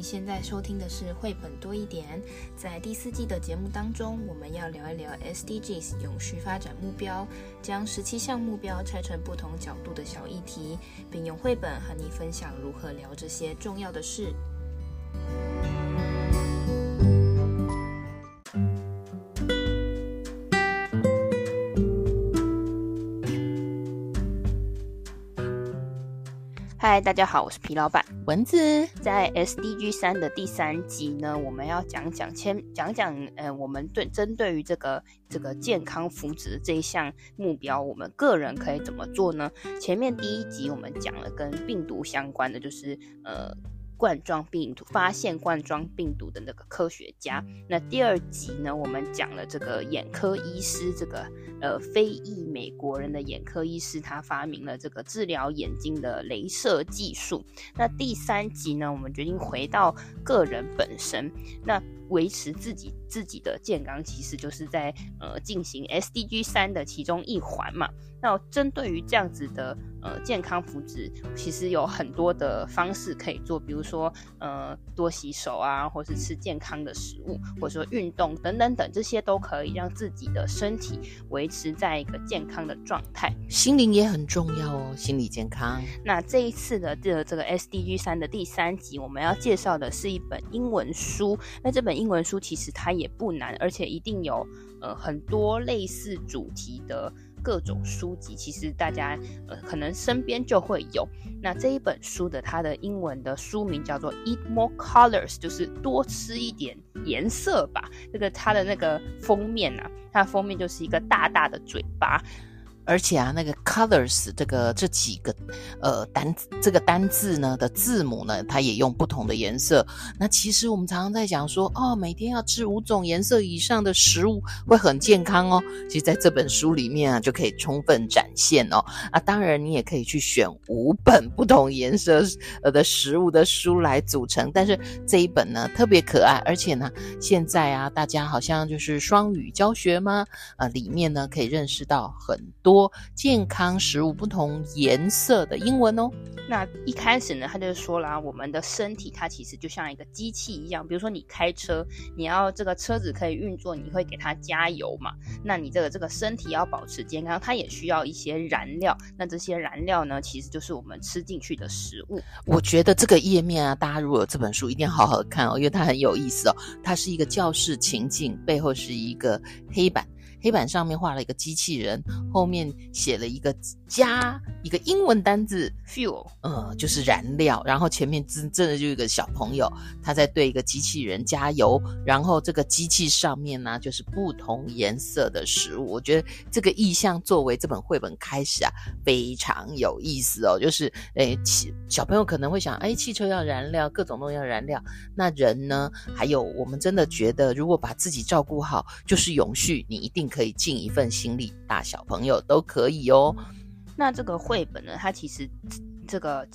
你现在收听的是绘本多一点。在第四季的节目当中，我们要聊一聊 SDGs 永续发展目标，将十七项目标拆成不同角度的小议题，并用绘本和你分享如何聊这些重要的事。嗨，大家好，我是皮老板蚊子。在 SDG 三的第三集呢，我们要讲讲先讲讲，呃，我们对针对于这个这个健康福祉这一项目标，我们个人可以怎么做呢？前面第一集我们讲了跟病毒相关的，就是呃。冠状病毒发现冠状病毒的那个科学家。那第二集呢，我们讲了这个眼科医师，这个呃非裔美国人的眼科医师，他发明了这个治疗眼睛的镭射技术。那第三集呢，我们决定回到个人本身，那维持自己自己的健康，其实就是在呃进行 SDG 三的其中一环嘛。那针对于这样子的呃健康福祉，其实有很多的方式可以做，比如说呃多洗手啊，或是吃健康的食物，或者说运动等等等，这些都可以让自己的身体维持在一个健康的状态。心灵也很重要哦，心理健康。那这一次的这这个 SDG 三的第三集，我们要介绍的是一本英文书。那这本英文书其实它也不难，而且一定有呃很多类似主题的。各种书籍，其实大家呃可能身边就会有。那这一本书的它的英文的书名叫做《Eat More Colors》，就是多吃一点颜色吧。这个它的那个封面啊，它封面就是一个大大的嘴巴。而且啊，那个 colors 这个这几个呃单这个单字呢的字母呢，它也用不同的颜色。那其实我们常常在讲说，哦，每天要吃五种颜色以上的食物会很健康哦。其实在这本书里面啊，就可以充分展现哦。啊，当然你也可以去选五本不同颜色呃的食物的书来组成。但是这一本呢特别可爱，而且呢现在啊大家好像就是双语教学吗？啊，里面呢可以认识到很多。健康食物不同颜色的英文哦。那一开始呢，他就说啦，我们的身体它其实就像一个机器一样。比如说你开车，你要这个车子可以运作，你会给它加油嘛？那你这个这个身体要保持健康，它也需要一些燃料。那这些燃料呢，其实就是我们吃进去的食物。我觉得这个页面啊，大家如果有这本书，一定要好好看哦，因为它很有意思哦。它是一个教室情境，背后是一个黑板。黑板上面画了一个机器人，后面写了一个加一个英文单字 fuel，呃，就是燃料。然后前面真真的就一个小朋友，他在对一个机器人加油。然后这个机器上面呢，就是不同颜色的食物。我觉得这个意象作为这本绘本开始啊，非常有意思哦。就是诶，汽小朋友可能会想，诶，汽车要燃料，各种东西要燃料。那人呢？还有我们真的觉得，如果把自己照顾好，就是永续。你一定。可以尽一份心力，大小朋友都可以哦。那这个绘本呢，它其实这个。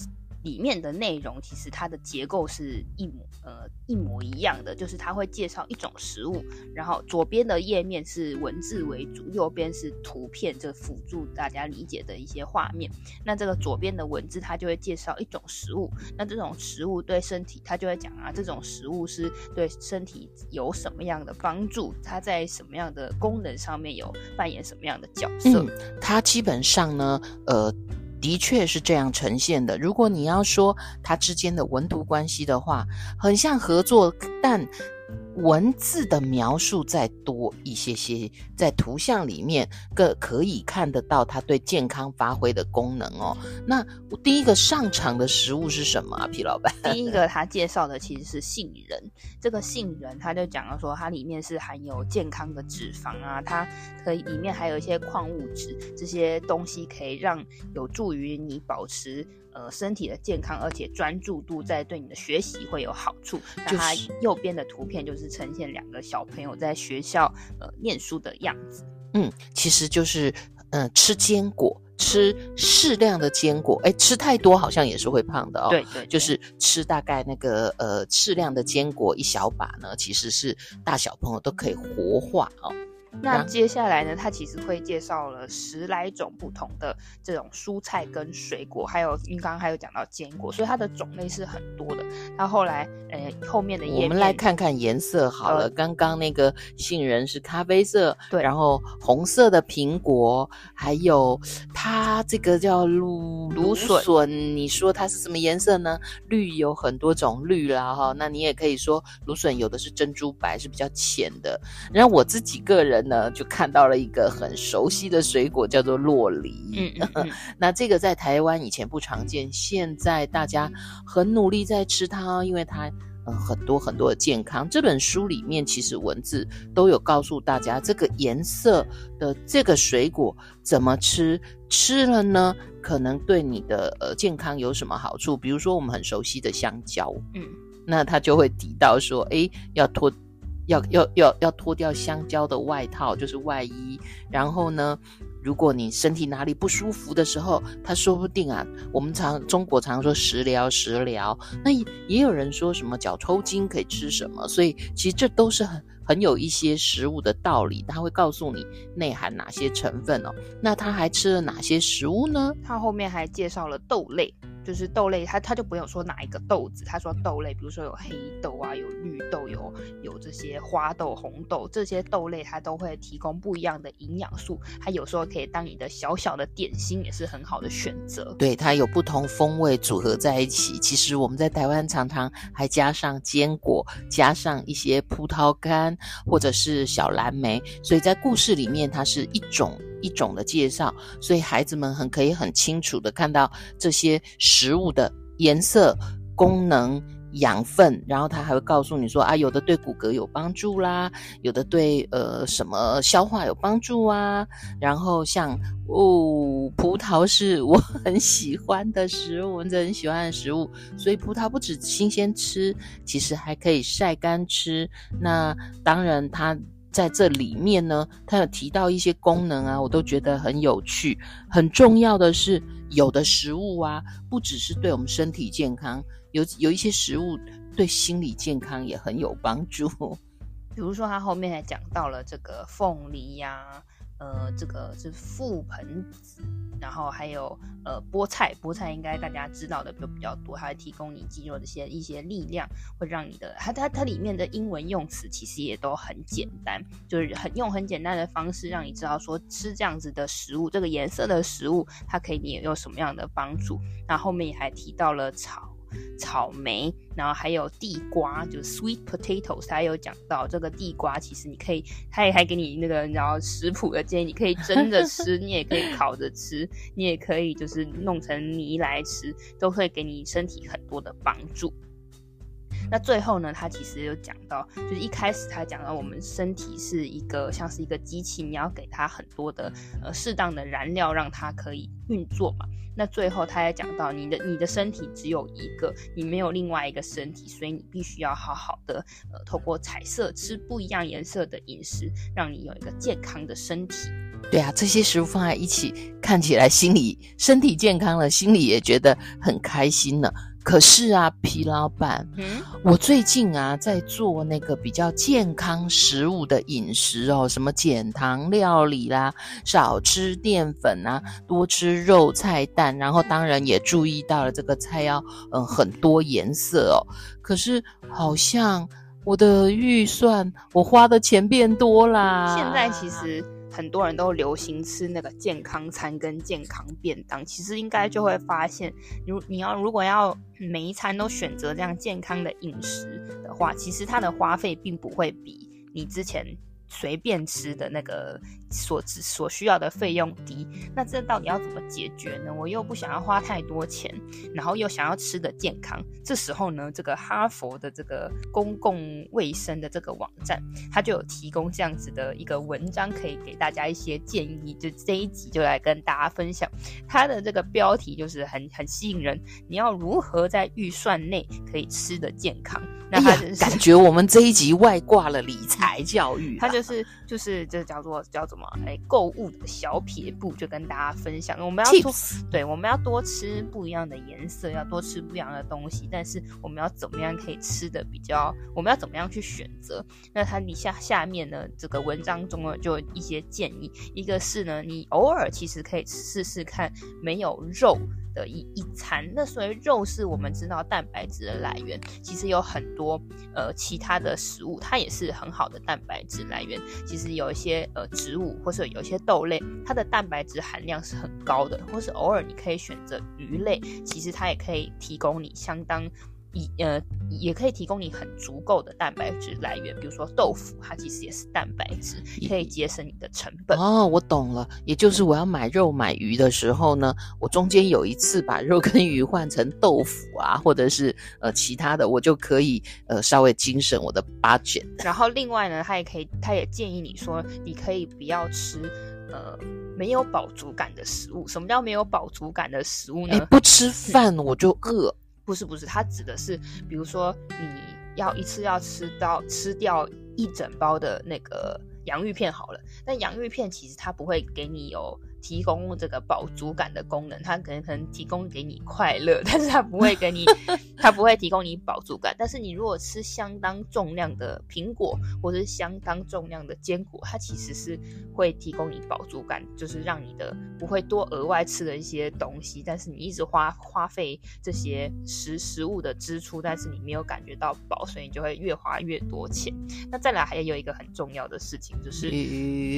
里面的内容其实它的结构是一模呃一模一样的，就是它会介绍一种食物，然后左边的页面是文字为主，右边是图片，这辅助大家理解的一些画面。那这个左边的文字它就会介绍一种食物，那这种食物对身体它就会讲啊，这种食物是对身体有什么样的帮助，它在什么样的功能上面有扮演什么样的角色。嗯，它基本上呢，呃。的确是这样呈现的。如果你要说它之间的文图关系的话，很像合作，但。文字的描述再多一些些，在图像里面个可以看得到它对健康发挥的功能哦。那第一个上场的食物是什么啊？皮老板？第一个他介绍的其实是杏仁。这个杏仁他就讲了说，它里面是含有健康的脂肪啊，它可以里面还有一些矿物质，这些东西可以让有助于你保持。呃，身体的健康，而且专注度在对你的学习会有好处。那它右边的图片就是呈现两个小朋友在学校呃念书的样子。嗯，其实就是呃吃坚果，吃适量的坚果。哎，吃太多好像也是会胖的哦。对，对对，就是吃大概那个呃适量的坚果一小把呢，其实是大小朋友都可以活化哦。那接下来呢，他其实会介绍了十来种不同的这种蔬菜跟水果，还有因为刚刚还有讲到坚果，所以它的种类是很多的。那后来，呃，后面的我们来看看颜色好了。呃、刚刚那个杏仁是咖啡色，对，然后红色的苹果，还有它这个叫芦芦笋，你说它是什么颜色呢？绿有很多种绿啦，哈，那你也可以说芦笋有的是珍珠白，是比较浅的。然后我自己个人呢，就看到了一个很熟悉的水果，叫做洛梨。嗯，嗯，嗯那这个在台湾以前不常见，现在大家很努力在吃它，因为它嗯很多很多的健康。这本书里面其实文字都有告诉大家，这个颜色的这个水果怎么吃，吃了呢，可能对你的呃健康有什么好处？比如说我们很熟悉的香蕉，嗯，那他就会提到说，诶，要脱。要要要要脱掉香蕉的外套，就是外衣。然后呢，如果你身体哪里不舒服的时候，他说不定啊，我们常中国常说食疗食疗，那也也有人说什么脚抽筋可以吃什么，所以其实这都是很很有一些食物的道理，他会告诉你内含哪些成分哦。那他还吃了哪些食物呢？他后面还介绍了豆类。就是豆类，他他就不用说哪一个豆子，他说豆类，比如说有黑豆啊，有绿豆，有有这些花豆、红豆，这些豆类它都会提供不一样的营养素，它有时候可以当你的小小的点心，也是很好的选择。对，它有不同风味组合在一起。其实我们在台湾常常还加上坚果，加上一些葡萄干或者是小蓝莓，所以在故事里面它是一种。一种的介绍，所以孩子们很可以很清楚的看到这些食物的颜色、功能、养分，然后他还会告诉你说啊，有的对骨骼有帮助啦，有的对呃什么消化有帮助啊。然后像哦，葡萄是我很喜欢的食物，我很喜欢的食物，所以葡萄不止新鲜吃，其实还可以晒干吃。那当然它。在这里面呢，他有提到一些功能啊，我都觉得很有趣。很重要的是，有的食物啊，不只是对我们身体健康，有有一些食物对心理健康也很有帮助。比如说，他后面还讲到了这个凤梨呀、呃，这个是覆盆子，然后还有呃菠菜，菠菜应该大家知道的就比较多，它会提供你肌肉的一些一些力量，会让你的它它它里面的英文用词其实也都很简单，就是很用很简单的方式让你知道说吃这样子的食物，这个颜色的食物它可以你有什么样的帮助。那后面也还提到了草。草莓，然后还有地瓜，就是 sweet potatoes，他有讲到这个地瓜，其实你可以，他也还给你那个然后食谱的建议，你可以蒸着吃，你也可以烤着吃，你也可以就是弄成泥来吃，都会给你身体很多的帮助。那最后呢，他其实有讲到，就是一开始他讲到我们身体是一个像是一个机器，你要给它很多的呃适当的燃料，让它可以运作嘛。那最后他也讲到，你的你的身体只有一个，你没有另外一个身体，所以你必须要好好的呃透过彩色吃不一样颜色的饮食，让你有一个健康的身体。对啊，这些食物放在一起，看起来心里身体健康了，心里也觉得很开心了。可是啊，皮老板，嗯，我最近啊在做那个比较健康食物的饮食哦，什么减糖料理啦，少吃淀粉啊，多吃肉菜蛋，然后当然也注意到了这个菜要嗯很多颜色哦。可是好像我的预算，我花的钱变多啦。现在其实。很多人都流行吃那个健康餐跟健康便当，其实应该就会发现，如你要如果要每一餐都选择这样健康的饮食的话，其实它的花费并不会比你之前。随便吃的那个所所需要的费用低，那这到底要怎么解决呢？我又不想要花太多钱，然后又想要吃的健康。这时候呢，这个哈佛的这个公共卫生的这个网站，它就有提供这样子的一个文章，可以给大家一些建议。就这一集就来跟大家分享，它的这个标题就是很很吸引人。你要如何在预算内可以吃得健康？那它、就是、感觉我们这一集外挂了理财教育。是就是这叫做叫什么？哎，购物的小撇步就跟大家分享。我们要多对，我们要多吃不一样的颜色，要多吃不一样的东西。但是我们要怎么样可以吃的比较？我们要怎么样去选择？那它你下下面呢，这个文章中呢就有一些建议。一个是呢，你偶尔其实可以试试看没有肉的一一餐。那所以肉是我们知道蛋白质的来源，其实有很多呃其他的食物，它也是很好的蛋白质来源。其实有一些呃植物或是有一些豆类，它的蛋白质含量是很高的，或是偶尔你可以选择鱼类，其实它也可以提供你相当。以呃，也可以提供你很足够的蛋白质来源，比如说豆腐，它其实也是蛋白质，可以节省你的成本。哦，我懂了，也就是我要买肉买鱼的时候呢，我中间有一次把肉跟鱼换成豆腐啊，或者是呃其他的，我就可以呃稍微精省我的 budget。然后另外呢，他也可以，他也建议你说，你可以不要吃呃没有饱足感的食物。什么叫没有饱足感的食物呢？你不吃饭我就饿。不是不是，它指的是，比如说你要一次要吃到吃掉一整包的那个洋芋片好了，但洋芋片其实它不会给你有。提供这个饱足感的功能，它可能可能提供给你快乐，但是它不会给你，它不会提供你饱足感。但是你如果吃相当重量的苹果，或者是相当重量的坚果，它其实是会提供你饱足感，就是让你的不会多额外吃的一些东西。但是你一直花花费这些食食物的支出，但是你没有感觉到饱，所以你就会越花越多钱。那再来还有一个很重要的事情，就是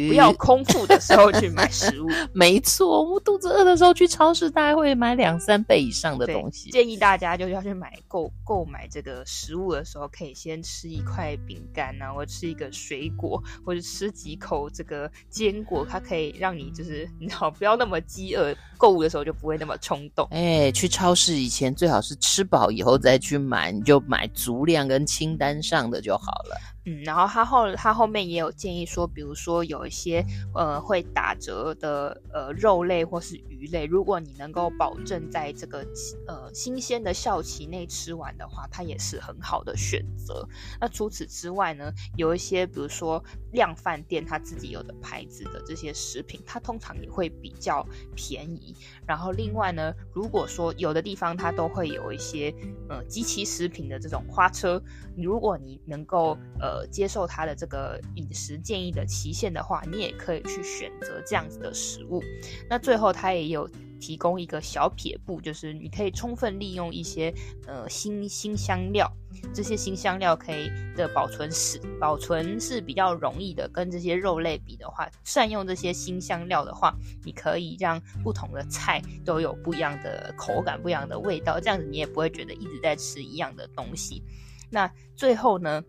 不要空腹的时候去买食物。没错，我们肚子饿的时候去超市，大概会买两三倍以上的东西。建议大家就是要去买购购买这个食物的时候，可以先吃一块饼干啊，或者吃一个水果，或者吃几口这个坚果，它可以让你就是你好不要那么饥饿，购物的时候就不会那么冲动。哎，去超市以前最好是吃饱以后再去买，你就买足量跟清单上的就好了。嗯，然后他后他后面也有建议说，比如说有一些呃会打折的呃肉类或是鱼类，如果你能够保证在这个呃新鲜的效期内吃完的话，它也是很好的选择。那除此之外呢，有一些比如说量饭店它自己有的牌子的这些食品，它通常也会比较便宜。然后另外呢，如果说有的地方它都会有一些呃即期食品的这种花车，如果你能够呃。接受他的这个饮食建议的期限的话，你也可以去选择这样子的食物。那最后他也有提供一个小撇步，就是你可以充分利用一些呃新新香料，这些新香料可以的保存是保存是比较容易的。跟这些肉类比的话，善用这些新香料的话，你可以让不同的菜都有不一样的口感、不一样的味道，这样子你也不会觉得一直在吃一样的东西。那最后呢，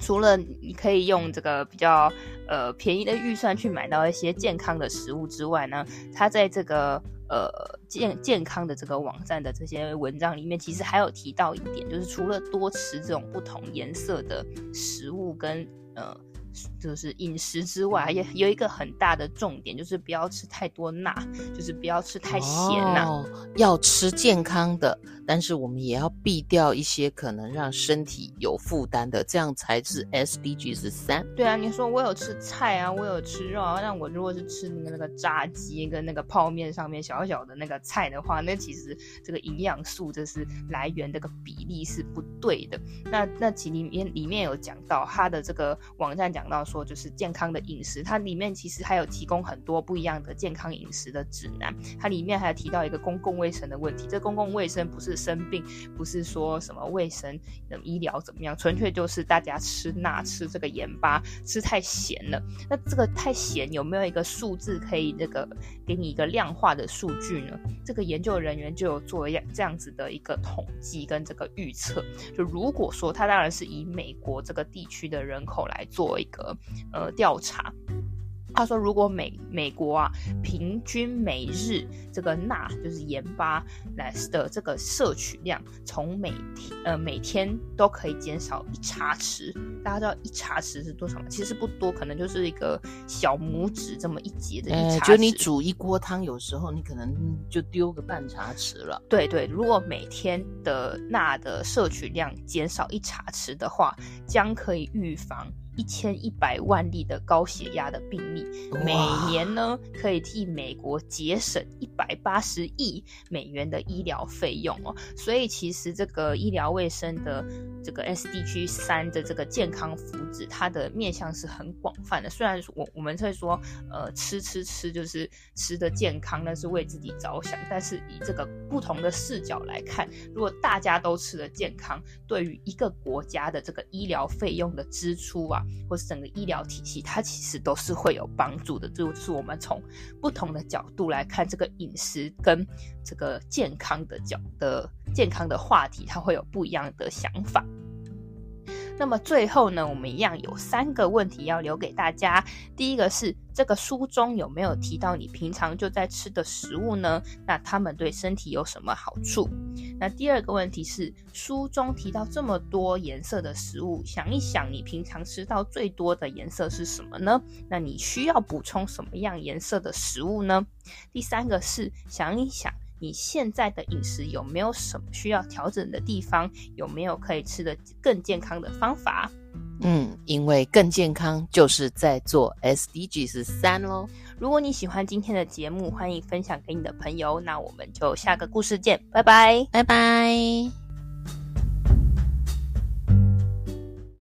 除了你可以用这个比较呃便宜的预算去买到一些健康的食物之外呢，它在这个呃健健康的这个网站的这些文章里面，其实还有提到一点，就是除了多吃这种不同颜色的食物跟呃。就是饮食之外，也有一个很大的重点，就是不要吃太多钠，就是不要吃太咸呐、哦。要吃健康的，但是我们也要避掉一些可能让身体有负担的，这样才是 SDG 十三。对啊，你说我有吃菜啊，我有吃肉啊，那我如果是吃那个那个炸鸡跟那个泡面上面小小的那个菜的话，那其实这个营养素就是来源这个比例是不对的。那那其里面里面有讲到它的这个网站讲。讲到说就是健康的饮食，它里面其实还有提供很多不一样的健康饮食的指南。它里面还有提到一个公共卫生的问题，这公共卫生不是生病，不是说什么卫生、医疗怎么样，纯粹就是大家吃钠、吃这个盐巴，吃太咸了。那这个太咸有没有一个数字可以那个给你一个量化的数据呢？这个研究人员就有做样这样子的一个统计跟这个预测。就如果说他当然是以美国这个地区的人口来做一个呃调查。他说，如果美美国啊，平均每日这个钠就是盐巴来的这个摄取量，从每天呃每天都可以减少一茶匙。大家知道一茶匙是多少吗？其实不多，可能就是一个小拇指这么一节的一茶匙。就你煮一锅汤，有时候你可能就丢个半茶匙了。对对，如果每天的钠的摄取量减少一茶匙的话，将可以预防。一千一百万例的高血压的病例，每年呢可以替美国节省一百八十亿美元的医疗费用哦。所以其实这个医疗卫生的这个 SDG 三的这个健康福祉，它的面向是很广泛的。虽然我我们会说，呃，吃吃吃就是吃的健康，那是为自己着想，但是以这个不同的视角来看，如果大家都吃的健康，对于一个国家的这个医疗费用的支出啊，或是整个医疗体系，它其实都是会有帮助的。就是我们从不同的角度来看这个饮食跟这个健康的角的健康的话题，它会有不一样的想法。那么最后呢，我们一样有三个问题要留给大家。第一个是这个书中有没有提到你平常就在吃的食物呢？那它们对身体有什么好处？那第二个问题是书中提到这么多颜色的食物，想一想你平常吃到最多的颜色是什么呢？那你需要补充什么样颜色的食物呢？第三个是想一想。你现在的饮食有没有什么需要调整的地方？有没有可以吃的更健康的方法？嗯，因为更健康就是在做 SDGs 三喽。如果你喜欢今天的节目，欢迎分享给你的朋友。那我们就下个故事见，拜拜，拜拜。